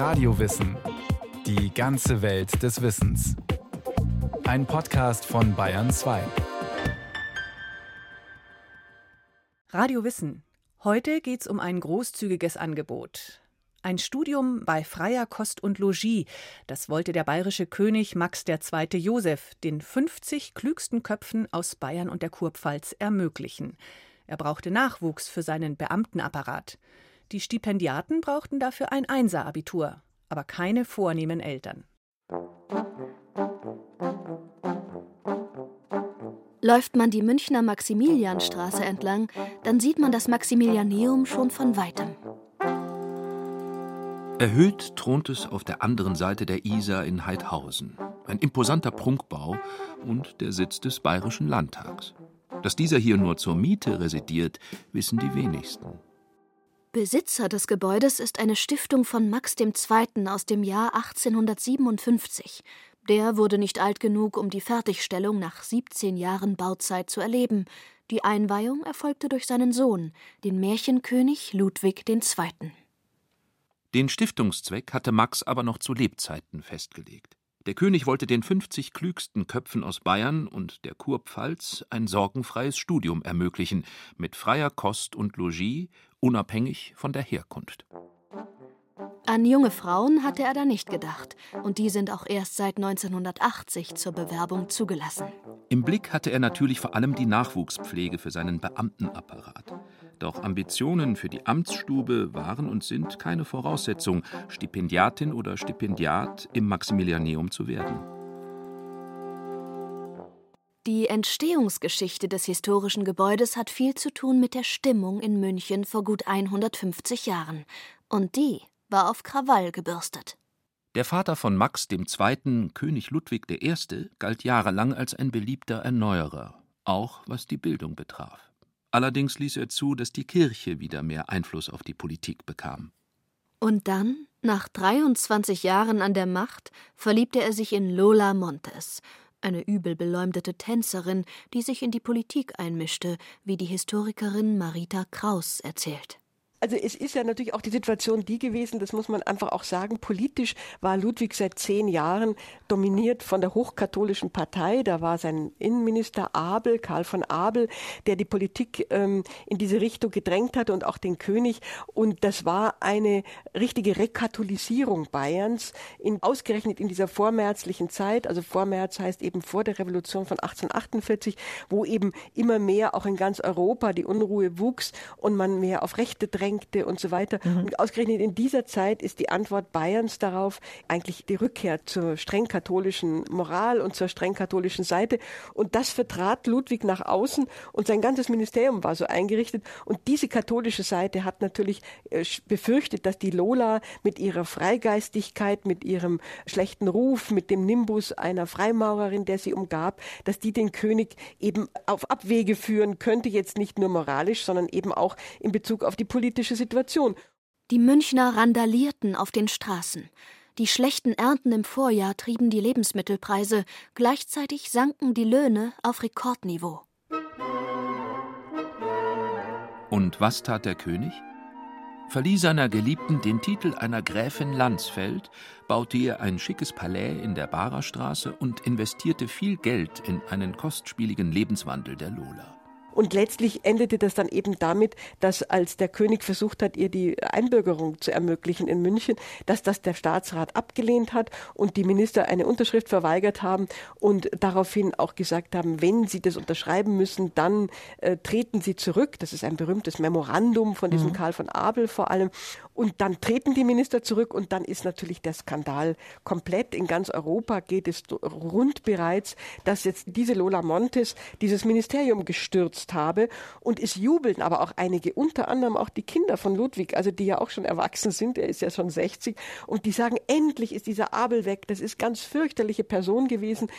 Radiowissen. Die ganze Welt des Wissens. Ein Podcast von Bayern 2. Radio Wissen. Heute geht's um ein großzügiges Angebot. Ein Studium bei freier Kost und Logis, das wollte der bayerische König Max II. Joseph den 50 klügsten Köpfen aus Bayern und der Kurpfalz ermöglichen. Er brauchte Nachwuchs für seinen Beamtenapparat. Die Stipendiaten brauchten dafür ein Einser-Abitur, aber keine vornehmen Eltern. Läuft man die Münchner Maximilianstraße entlang, dann sieht man das Maximilianeum schon von weitem. Erhöht thront es auf der anderen Seite der Isar in Heidhausen. Ein imposanter Prunkbau und der Sitz des Bayerischen Landtags. Dass dieser hier nur zur Miete residiert, wissen die wenigsten. Besitzer des Gebäudes ist eine Stiftung von Max II. aus dem Jahr 1857. Der wurde nicht alt genug, um die Fertigstellung nach 17 Jahren Bauzeit zu erleben. Die Einweihung erfolgte durch seinen Sohn, den Märchenkönig Ludwig II. Den Stiftungszweck hatte Max aber noch zu Lebzeiten festgelegt. Der König wollte den 50 klügsten Köpfen aus Bayern und der Kurpfalz ein sorgenfreies Studium ermöglichen, mit freier Kost und Logis, unabhängig von der Herkunft. An junge Frauen hatte er da nicht gedacht, und die sind auch erst seit 1980 zur Bewerbung zugelassen. Im Blick hatte er natürlich vor allem die Nachwuchspflege für seinen Beamtenapparat. Doch Ambitionen für die Amtsstube waren und sind keine Voraussetzung, Stipendiatin oder Stipendiat im Maximilianeum zu werden. Die Entstehungsgeschichte des historischen Gebäudes hat viel zu tun mit der Stimmung in München vor gut 150 Jahren. Und die war auf Krawall gebürstet. Der Vater von Max II., König Ludwig I., galt jahrelang als ein beliebter Erneuerer, auch was die Bildung betraf. Allerdings ließ er zu, dass die Kirche wieder mehr Einfluss auf die Politik bekam. Und dann, nach 23 Jahren an der Macht, verliebte er sich in Lola Montes, eine übel beleumdete Tänzerin, die sich in die Politik einmischte, wie die Historikerin Marita Kraus erzählt. Also es ist ja natürlich auch die Situation die gewesen, das muss man einfach auch sagen, politisch war Ludwig seit zehn Jahren dominiert von der hochkatholischen Partei. Da war sein Innenminister Abel, Karl von Abel, der die Politik ähm, in diese Richtung gedrängt hatte und auch den König. Und das war eine richtige Rekatholisierung Bayerns, in, ausgerechnet in dieser vormärzlichen Zeit. Also Vormärz heißt eben vor der Revolution von 1848, wo eben immer mehr auch in ganz Europa die Unruhe wuchs und man mehr auf Rechte drängte Eingeschränkte und so weiter. Mhm. Und ausgerechnet in dieser Zeit ist die Antwort Bayerns darauf eigentlich die Rückkehr zur streng katholischen Moral und zur streng katholischen Seite. Und das vertrat Ludwig nach außen und sein ganzes Ministerium war so eingerichtet. Und diese katholische Seite hat natürlich äh, befürchtet, dass die Lola mit ihrer Freigeistigkeit, mit ihrem schlechten Ruf, mit dem Nimbus einer Freimaurerin, der sie umgab, dass die den König eben auf Abwege führen könnte, jetzt nicht nur moralisch, sondern eben auch in Bezug auf die politische politische Situation. Die Münchner randalierten auf den Straßen. Die schlechten Ernten im Vorjahr trieben die Lebensmittelpreise, gleichzeitig sanken die Löhne auf Rekordniveau. Und was tat der König? Verlieh seiner Geliebten den Titel einer Gräfin Landsfeld, baute ihr ein schickes Palais in der Barerstraße und investierte viel Geld in einen kostspieligen Lebenswandel der Lola. Und letztlich endete das dann eben damit, dass als der König versucht hat, ihr die Einbürgerung zu ermöglichen in München, dass das der Staatsrat abgelehnt hat und die Minister eine Unterschrift verweigert haben und daraufhin auch gesagt haben, wenn sie das unterschreiben müssen, dann äh, treten sie zurück. Das ist ein berühmtes Memorandum von diesem mhm. Karl von Abel vor allem. Und dann treten die Minister zurück und dann ist natürlich der Skandal komplett. In ganz Europa geht es rund bereits, dass jetzt diese Lola Montes dieses Ministerium gestürzt habe. Und es jubeln aber auch einige, unter anderem auch die Kinder von Ludwig, also die ja auch schon erwachsen sind, er ist ja schon 60, und die sagen, endlich ist dieser Abel weg. Das ist ganz fürchterliche Person gewesen.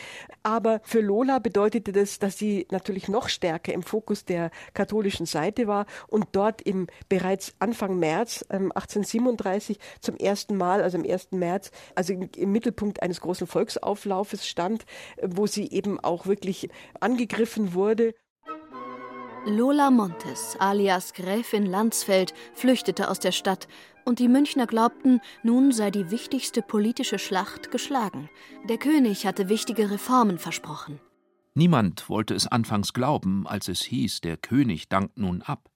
Aber für Lola bedeutete das, dass sie natürlich noch stärker im Fokus der katholischen Seite war und dort im bereits Anfang März ähm, 1837 zum ersten Mal, also am 1. März, also im, Mittelpunkt eines großen Volksauflaufes stand, wo sie eben auch wirklich angegriffen wurde. Lola Montes, alias Gräfin Landsfeld, flüchtete aus der Stadt, und die Münchner glaubten, nun sei die wichtigste politische Schlacht geschlagen. Der König hatte wichtige Reformen versprochen. Niemand wollte es anfangs glauben, als es hieß, der König dankt nun ab.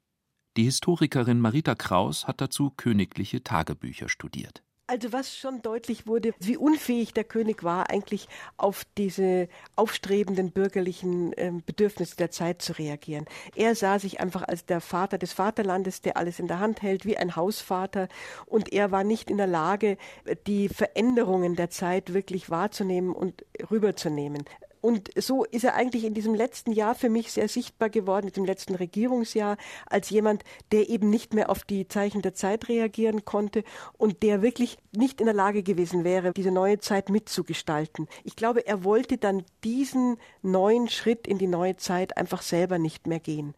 Die Historikerin Marita Kraus hat dazu königliche Tagebücher studiert. Also was schon deutlich wurde, wie unfähig der König war, eigentlich auf diese aufstrebenden bürgerlichen äh, Bedürfnisse der Zeit zu reagieren. Er sah sich einfach als der Vater des Vaterlandes, der alles in der Hand hält, wie ein Hausvater. Und er war nicht in der Lage, die Veränderungen der Zeit wirklich wahrzunehmen und rüberzunehmen. Und so ist er eigentlich in diesem letzten Jahr für mich sehr sichtbar geworden, in dem letzten Regierungsjahr, als jemand, der eben nicht mehr auf die Zeichen der Zeit reagieren konnte und der wirklich nicht in der Lage gewesen wäre, diese neue Zeit mitzugestalten. Ich glaube, er wollte dann diesen neuen Schritt in die neue Zeit einfach selber nicht mehr gehen.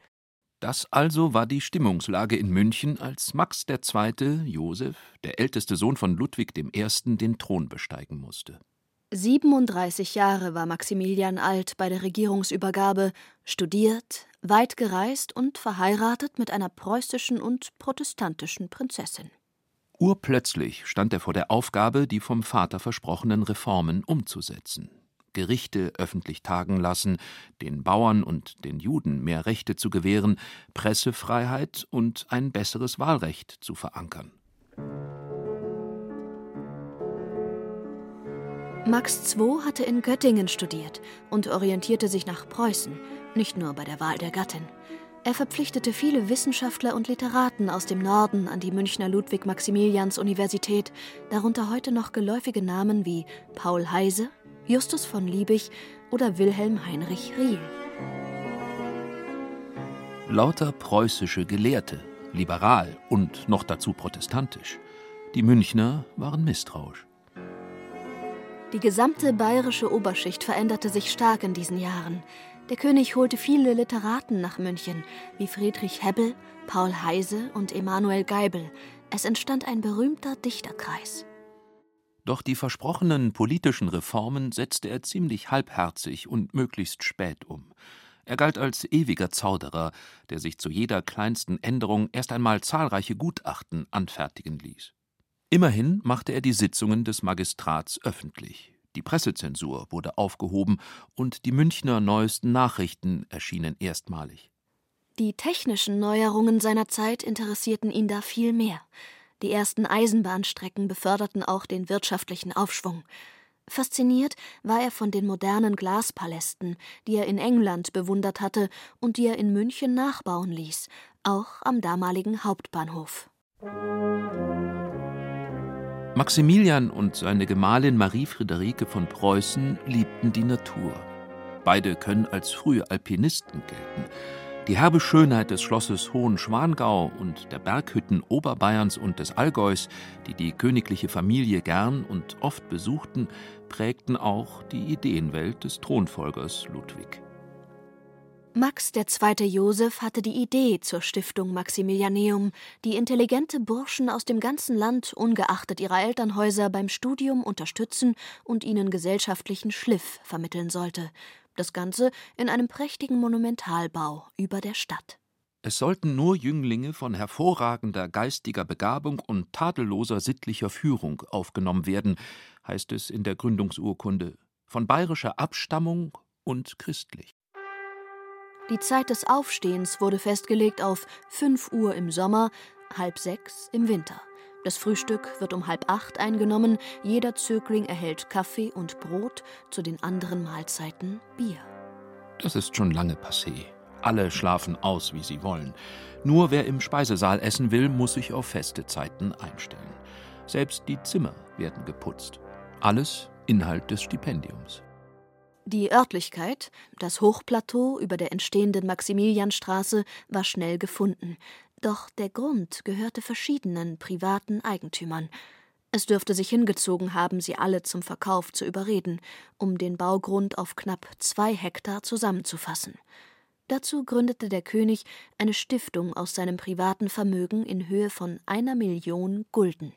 Das also war die Stimmungslage in München, als Max II. Josef, der älteste Sohn von Ludwig I., den Thron besteigen musste. 37 Jahre war Maximilian alt bei der Regierungsübergabe, studiert, weit gereist und verheiratet mit einer preußischen und protestantischen Prinzessin. Urplötzlich stand er vor der Aufgabe, die vom Vater versprochenen Reformen umzusetzen. Gerichte öffentlich tagen lassen, den Bauern und den Juden mehr Rechte zu gewähren, Pressefreiheit und ein besseres Wahlrecht zu verankern. Max II hatte in Göttingen studiert und orientierte sich nach Preußen, nicht nur bei der Wahl der Gattin. Er verpflichtete viele Wissenschaftler und Literaten aus dem Norden an die Münchner Ludwig-Maximilians-Universität, darunter heute noch geläufige Namen wie Paul Heise, Justus von Liebig oder Wilhelm Heinrich Riehl. Lauter preußische Gelehrte, liberal und noch dazu protestantisch. Die Münchner waren misstrauisch. Die gesamte bayerische Oberschicht veränderte sich stark in diesen Jahren. Der König holte viele Literaten nach München, wie Friedrich Hebbel, Paul Heise und Emanuel Geibel. Es entstand ein berühmter Dichterkreis. Doch die versprochenen politischen Reformen setzte er ziemlich halbherzig und möglichst spät um. Er galt als ewiger Zauderer, der sich zu jeder kleinsten Änderung erst einmal zahlreiche Gutachten anfertigen ließ. Immerhin machte er die Sitzungen des Magistrats öffentlich. Die Pressezensur wurde aufgehoben und die Münchner neuesten Nachrichten erschienen erstmalig. Die technischen Neuerungen seiner Zeit interessierten ihn da viel mehr. Die ersten Eisenbahnstrecken beförderten auch den wirtschaftlichen Aufschwung. Fasziniert war er von den modernen Glaspalästen, die er in England bewundert hatte und die er in München nachbauen ließ, auch am damaligen Hauptbahnhof. Maximilian und seine Gemahlin Marie Friederike von Preußen liebten die Natur. Beide können als frühe Alpinisten gelten. Die herbe Schönheit des Schlosses Hohenschwangau und der Berghütten Oberbayerns und des Allgäus, die die königliche Familie gern und oft besuchten, prägten auch die Ideenwelt des Thronfolgers Ludwig. Max II. Joseph hatte die Idee zur Stiftung Maximilianeum, die intelligente Burschen aus dem ganzen Land ungeachtet ihrer Elternhäuser beim Studium unterstützen und ihnen gesellschaftlichen Schliff vermitteln sollte. Das Ganze in einem prächtigen Monumentalbau über der Stadt. Es sollten nur Jünglinge von hervorragender geistiger Begabung und tadelloser sittlicher Führung aufgenommen werden, heißt es in der Gründungsurkunde, von bayerischer Abstammung und christlich. Die Zeit des Aufstehens wurde festgelegt auf 5 Uhr im Sommer, halb sechs im Winter. Das Frühstück wird um halb acht eingenommen, jeder Zögling erhält Kaffee und Brot, zu den anderen Mahlzeiten Bier. Das ist schon lange passé. Alle schlafen aus, wie sie wollen. Nur wer im Speisesaal essen will, muss sich auf feste Zeiten einstellen. Selbst die Zimmer werden geputzt. Alles Inhalt des Stipendiums. Die Örtlichkeit, das Hochplateau über der entstehenden Maximilianstraße, war schnell gefunden. Doch der Grund gehörte verschiedenen privaten Eigentümern. Es dürfte sich hingezogen haben, sie alle zum Verkauf zu überreden, um den Baugrund auf knapp zwei Hektar zusammenzufassen. Dazu gründete der König eine Stiftung aus seinem privaten Vermögen in Höhe von einer Million Gulden.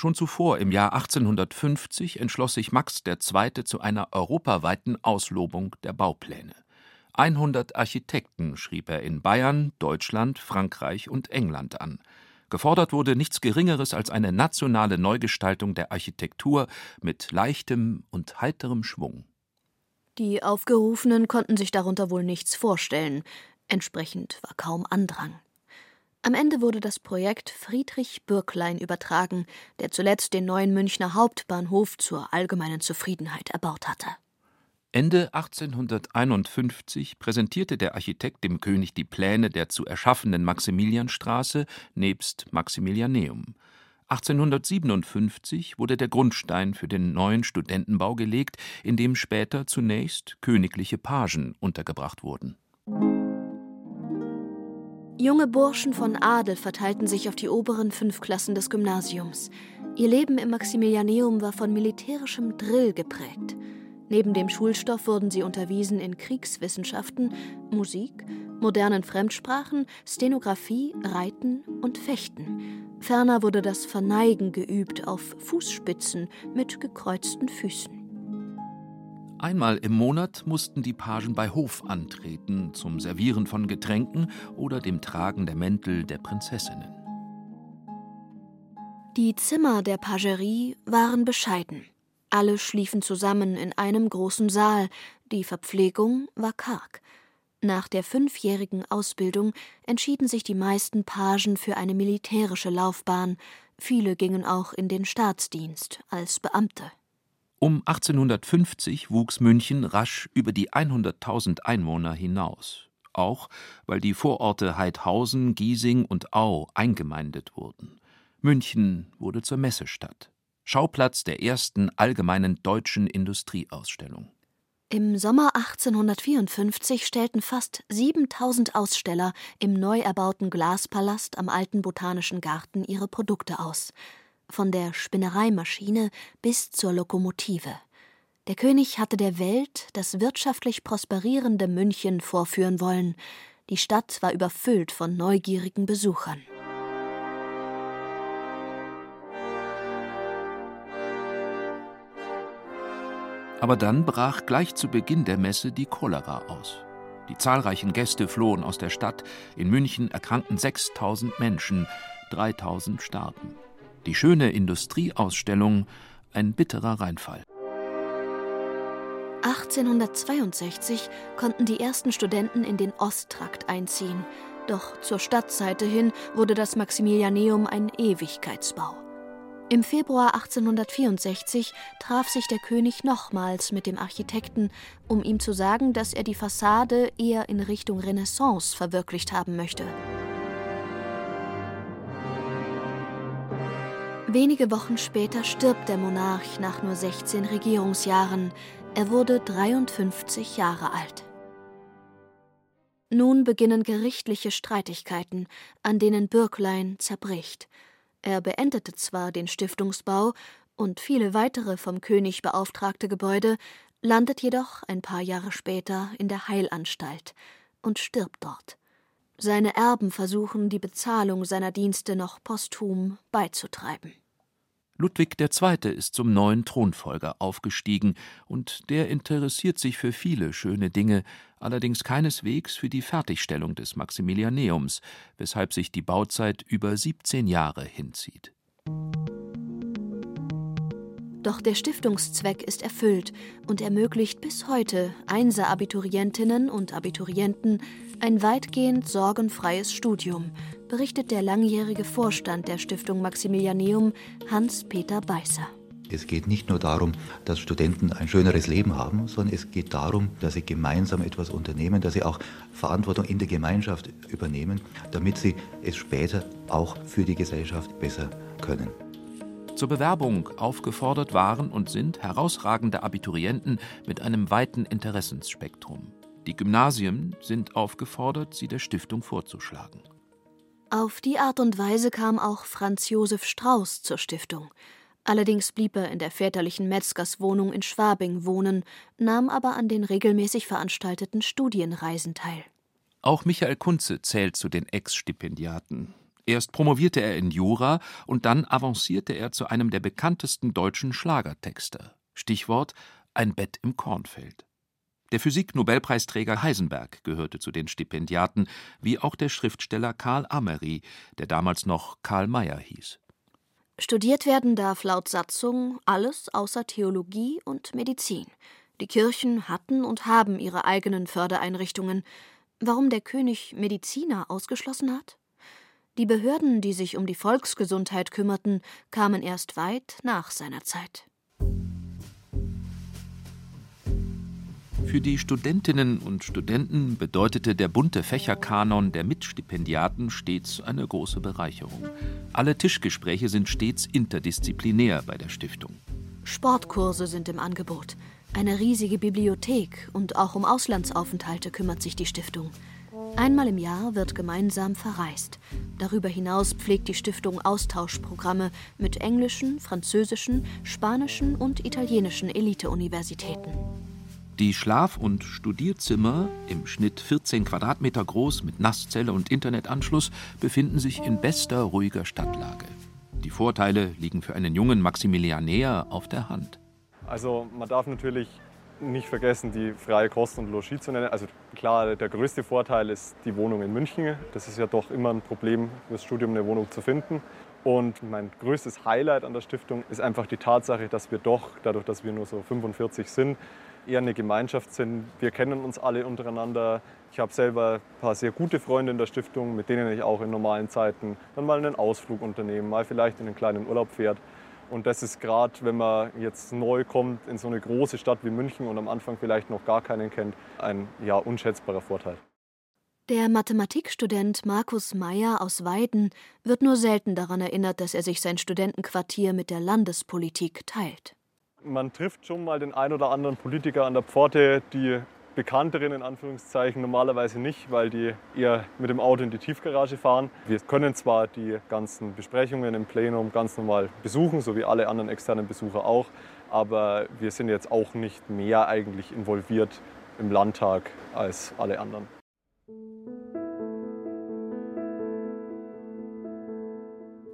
Schon zuvor, im Jahr 1850, entschloss sich Max II. zu einer europaweiten Auslobung der Baupläne. 100 Architekten schrieb er in Bayern, Deutschland, Frankreich und England an. Gefordert wurde nichts Geringeres als eine nationale Neugestaltung der Architektur mit leichtem und heiterem Schwung. Die Aufgerufenen konnten sich darunter wohl nichts vorstellen, entsprechend war kaum Andrang. Am Ende wurde das Projekt Friedrich Bürklein übertragen, der zuletzt den neuen Münchner Hauptbahnhof zur allgemeinen Zufriedenheit erbaut hatte. Ende 1851 präsentierte der Architekt dem König die Pläne der zu erschaffenden Maximilianstraße nebst Maximilianeum. 1857 wurde der Grundstein für den neuen Studentenbau gelegt, in dem später zunächst königliche Pagen untergebracht wurden. Junge Burschen von Adel verteilten sich auf die oberen fünf Klassen des Gymnasiums. Ihr Leben im Maximilianeum war von militärischem Drill geprägt. Neben dem Schulstoff wurden sie unterwiesen in Kriegswissenschaften, Musik, modernen Fremdsprachen, Stenografie, Reiten und Fechten. Ferner wurde das Verneigen geübt auf Fußspitzen mit gekreuzten Füßen. Einmal im Monat mussten die Pagen bei Hof antreten zum Servieren von Getränken oder dem Tragen der Mäntel der Prinzessinnen. Die Zimmer der Pagerie waren bescheiden. Alle schliefen zusammen in einem großen Saal, die Verpflegung war karg. Nach der fünfjährigen Ausbildung entschieden sich die meisten Pagen für eine militärische Laufbahn, viele gingen auch in den Staatsdienst als Beamte. Um 1850 wuchs München rasch über die 100.000 Einwohner hinaus, auch weil die Vororte Heidhausen, Giesing und Au eingemeindet wurden. München wurde zur Messestadt. Schauplatz der ersten allgemeinen deutschen Industrieausstellung. Im Sommer 1854 stellten fast 7000 Aussteller im neu erbauten Glaspalast am Alten Botanischen Garten ihre Produkte aus. Von der Spinnereimaschine bis zur Lokomotive. Der König hatte der Welt das wirtschaftlich prosperierende München vorführen wollen. Die Stadt war überfüllt von neugierigen Besuchern. Aber dann brach gleich zu Beginn der Messe die Cholera aus. Die zahlreichen Gäste flohen aus der Stadt. In München erkrankten 6000 Menschen, 3000 starben. Die schöne Industrieausstellung ein bitterer Reinfall. 1862 konnten die ersten Studenten in den Osttrakt einziehen. Doch zur Stadtseite hin wurde das Maximilianeum ein Ewigkeitsbau. Im Februar 1864 traf sich der König nochmals mit dem Architekten, um ihm zu sagen, dass er die Fassade eher in Richtung Renaissance verwirklicht haben möchte. Wenige Wochen später stirbt der Monarch nach nur 16 Regierungsjahren. Er wurde 53 Jahre alt. Nun beginnen gerichtliche Streitigkeiten, an denen Bürklein zerbricht – er beendete zwar den Stiftungsbau und viele weitere vom König beauftragte Gebäude, landet jedoch ein paar Jahre später in der Heilanstalt und stirbt dort. Seine Erben versuchen, die Bezahlung seiner Dienste noch posthum beizutreiben. Ludwig II. ist zum neuen Thronfolger aufgestiegen, und der interessiert sich für viele schöne Dinge, allerdings keineswegs für die Fertigstellung des Maximilianeums, weshalb sich die Bauzeit über 17 Jahre hinzieht. Doch der Stiftungszweck ist erfüllt und ermöglicht bis heute Einser-Abiturientinnen und Abiturienten ein weitgehend sorgenfreies Studium, berichtet der langjährige Vorstand der Stiftung Maximilianeum, Hans-Peter Beißer. Es geht nicht nur darum, dass Studenten ein schöneres Leben haben, sondern es geht darum, dass sie gemeinsam etwas unternehmen, dass sie auch Verantwortung in der Gemeinschaft übernehmen, damit sie es später auch für die Gesellschaft besser können. Zur Bewerbung aufgefordert waren und sind herausragende Abiturienten mit einem weiten Interessensspektrum. Die Gymnasien sind aufgefordert, sie der Stiftung vorzuschlagen. Auf die Art und Weise kam auch Franz Josef Strauß zur Stiftung. Allerdings blieb er in der väterlichen Metzgerswohnung in Schwabing wohnen, nahm aber an den regelmäßig veranstalteten Studienreisen teil. Auch Michael Kunze zählt zu den Ex-Stipendiaten. Erst promovierte er in Jura und dann avancierte er zu einem der bekanntesten deutschen Schlagertexter. Stichwort ein Bett im Kornfeld. Der Physik-Nobelpreisträger Heisenberg gehörte zu den Stipendiaten, wie auch der Schriftsteller Karl Amery, der damals noch Karl Mayer hieß. Studiert werden darf laut Satzung alles außer Theologie und Medizin. Die Kirchen hatten und haben ihre eigenen Fördereinrichtungen. Warum der König Mediziner ausgeschlossen hat? Die Behörden, die sich um die Volksgesundheit kümmerten, kamen erst weit nach seiner Zeit. Für die Studentinnen und Studenten bedeutete der bunte Fächerkanon der Mitstipendiaten stets eine große Bereicherung. Alle Tischgespräche sind stets interdisziplinär bei der Stiftung. Sportkurse sind im Angebot, eine riesige Bibliothek und auch um Auslandsaufenthalte kümmert sich die Stiftung. Einmal im Jahr wird gemeinsam verreist. Darüber hinaus pflegt die Stiftung Austauschprogramme mit englischen, französischen, spanischen und italienischen Elite-Universitäten. Die Schlaf- und Studierzimmer, im Schnitt 14 Quadratmeter groß mit Nasszelle und Internetanschluss, befinden sich in bester, ruhiger Stadtlage. Die Vorteile liegen für einen jungen Maximilianär auf der Hand. Also man darf natürlich nicht vergessen, die freie Kost und Logis zu nennen. Also klar, der größte Vorteil ist die Wohnung in München. Das ist ja doch immer ein Problem, fürs Studium eine Wohnung zu finden. Und mein größtes Highlight an der Stiftung ist einfach die Tatsache, dass wir doch, dadurch, dass wir nur so 45 sind, eher eine Gemeinschaft sind. Wir kennen uns alle untereinander. Ich habe selber ein paar sehr gute Freunde in der Stiftung, mit denen ich auch in normalen Zeiten dann mal einen Ausflug unternehme, mal vielleicht in einen kleinen Urlaub fährt. Und das ist gerade, wenn man jetzt neu kommt in so eine große Stadt wie München und am Anfang vielleicht noch gar keinen kennt, ein ja, unschätzbarer Vorteil. Der Mathematikstudent Markus Meyer aus Weiden wird nur selten daran erinnert, dass er sich sein Studentenquartier mit der Landespolitik teilt. Man trifft schon mal den ein oder anderen Politiker an der Pforte, die bekannteren in Anführungszeichen normalerweise nicht, weil die eher mit dem Auto in die Tiefgarage fahren. Wir können zwar die ganzen Besprechungen im Plenum ganz normal besuchen, so wie alle anderen externen Besucher auch, aber wir sind jetzt auch nicht mehr eigentlich involviert im Landtag als alle anderen.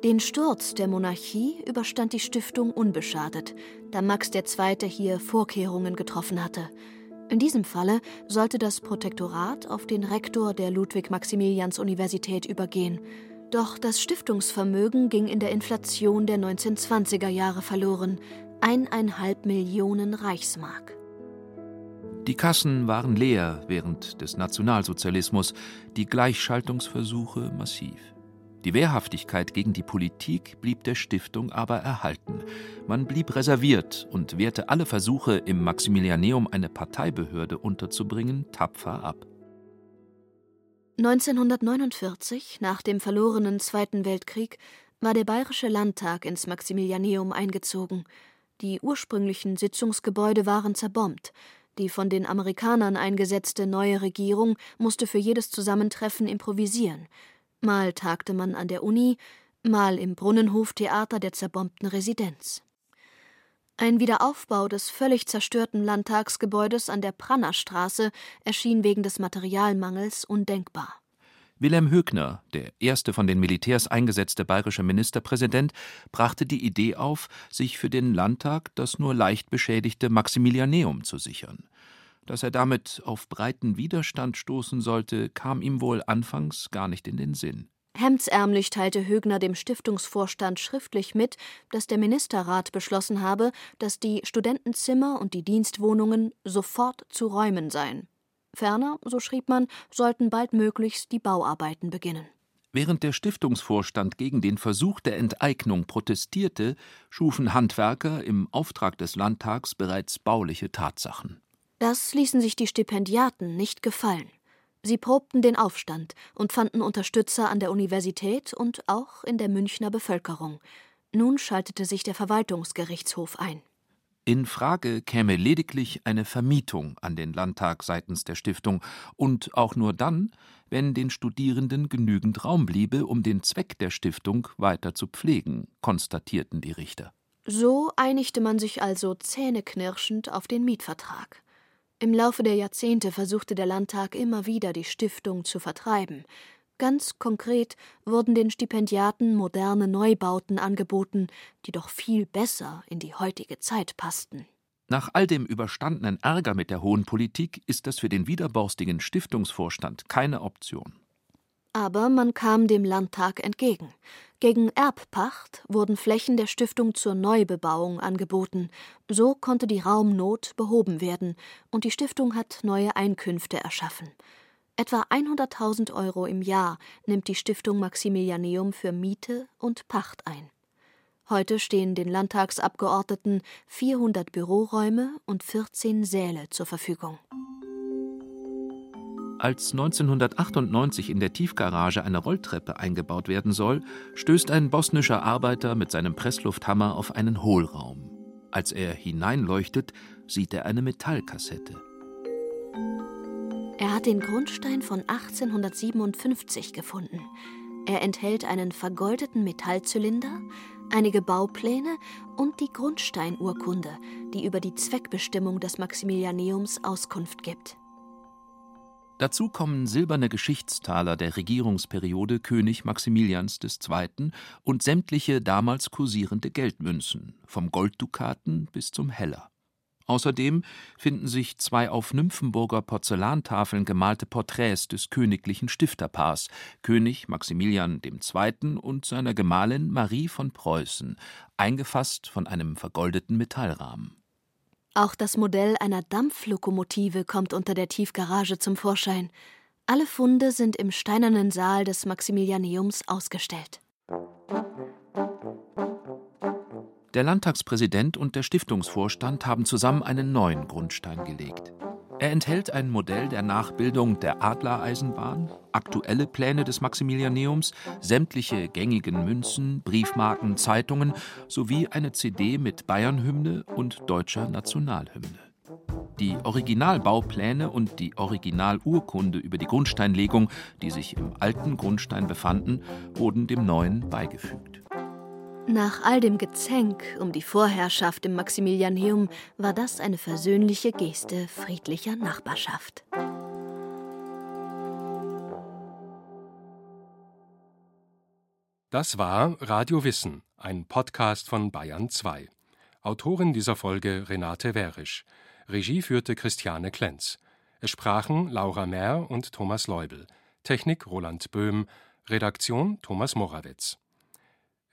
Den Sturz der Monarchie überstand die Stiftung unbeschadet, da Max II. hier Vorkehrungen getroffen hatte. In diesem Falle sollte das Protektorat auf den Rektor der Ludwig-Maximilians-Universität übergehen. Doch das Stiftungsvermögen ging in der Inflation der 1920er Jahre verloren. Eineinhalb Millionen Reichsmark. Die Kassen waren leer während des Nationalsozialismus, die Gleichschaltungsversuche massiv. Die Wehrhaftigkeit gegen die Politik blieb der Stiftung aber erhalten. Man blieb reserviert und wehrte alle Versuche, im Maximilianeum eine Parteibehörde unterzubringen, tapfer ab. 1949, nach dem verlorenen Zweiten Weltkrieg, war der Bayerische Landtag ins Maximilianeum eingezogen. Die ursprünglichen Sitzungsgebäude waren zerbombt. Die von den Amerikanern eingesetzte neue Regierung musste für jedes Zusammentreffen improvisieren. Mal tagte man an der Uni, mal im Brunnenhoftheater der zerbombten Residenz. Ein Wiederaufbau des völlig zerstörten Landtagsgebäudes an der Prannerstraße erschien wegen des Materialmangels undenkbar. Wilhelm Högner, der erste von den Militärs eingesetzte bayerische Ministerpräsident, brachte die Idee auf, sich für den Landtag das nur leicht beschädigte Maximilianeum zu sichern. Dass er damit auf breiten Widerstand stoßen sollte, kam ihm wohl anfangs gar nicht in den Sinn. Hemdsärmlich teilte Högner dem Stiftungsvorstand schriftlich mit, dass der Ministerrat beschlossen habe, dass die Studentenzimmer und die Dienstwohnungen sofort zu räumen seien. Ferner, so schrieb man, sollten baldmöglichst die Bauarbeiten beginnen. Während der Stiftungsvorstand gegen den Versuch der Enteignung protestierte, schufen Handwerker im Auftrag des Landtags bereits bauliche Tatsachen. Das ließen sich die Stipendiaten nicht gefallen. Sie probten den Aufstand und fanden Unterstützer an der Universität und auch in der Münchner Bevölkerung. Nun schaltete sich der Verwaltungsgerichtshof ein. In Frage käme lediglich eine Vermietung an den Landtag seitens der Stiftung und auch nur dann, wenn den Studierenden genügend Raum bliebe, um den Zweck der Stiftung weiter zu pflegen, konstatierten die Richter. So einigte man sich also zähneknirschend auf den Mietvertrag. Im Laufe der Jahrzehnte versuchte der Landtag immer wieder, die Stiftung zu vertreiben. Ganz konkret wurden den Stipendiaten moderne Neubauten angeboten, die doch viel besser in die heutige Zeit passten. Nach all dem überstandenen Ärger mit der hohen Politik ist das für den widerborstigen Stiftungsvorstand keine Option. Aber man kam dem Landtag entgegen. Gegen Erbpacht wurden Flächen der Stiftung zur Neubebauung angeboten. So konnte die Raumnot behoben werden und die Stiftung hat neue Einkünfte erschaffen. Etwa 100.000 Euro im Jahr nimmt die Stiftung Maximilianeum für Miete und Pacht ein. Heute stehen den Landtagsabgeordneten 400 Büroräume und 14 Säle zur Verfügung. Als 1998 in der Tiefgarage eine Rolltreppe eingebaut werden soll, stößt ein bosnischer Arbeiter mit seinem Presslufthammer auf einen Hohlraum. Als er hineinleuchtet, sieht er eine Metallkassette. Er hat den Grundstein von 1857 gefunden. Er enthält einen vergoldeten Metallzylinder, einige Baupläne und die Grundsteinurkunde, die über die Zweckbestimmung des Maximilianeums Auskunft gibt. Dazu kommen silberne Geschichtstaler der Regierungsperiode König Maximilians II. und sämtliche damals kursierende Geldmünzen, vom Golddukaten bis zum Heller. Außerdem finden sich zwei auf Nymphenburger Porzellantafeln gemalte Porträts des königlichen Stifterpaars, König Maximilian II. und seiner Gemahlin Marie von Preußen, eingefasst von einem vergoldeten Metallrahmen. Auch das Modell einer Dampflokomotive kommt unter der Tiefgarage zum Vorschein. Alle Funde sind im steinernen Saal des Maximilianeums ausgestellt. Der Landtagspräsident und der Stiftungsvorstand haben zusammen einen neuen Grundstein gelegt. Er enthält ein Modell der Nachbildung der Adlereisenbahn, aktuelle Pläne des Maximilianeums, sämtliche gängigen Münzen, Briefmarken, Zeitungen sowie eine CD mit Bayernhymne und deutscher Nationalhymne. Die Originalbaupläne und die Originalurkunde über die Grundsteinlegung, die sich im alten Grundstein befanden, wurden dem neuen beigefügt. Nach all dem Gezänk um die Vorherrschaft im Maximilianeum war das eine versöhnliche Geste friedlicher Nachbarschaft. Das war Radio Wissen, ein Podcast von Bayern 2. Autorin dieser Folge Renate Wärisch. Regie führte Christiane Klenz. Es sprachen Laura Mehr und Thomas Leubel. Technik Roland Böhm. Redaktion Thomas Morawetz.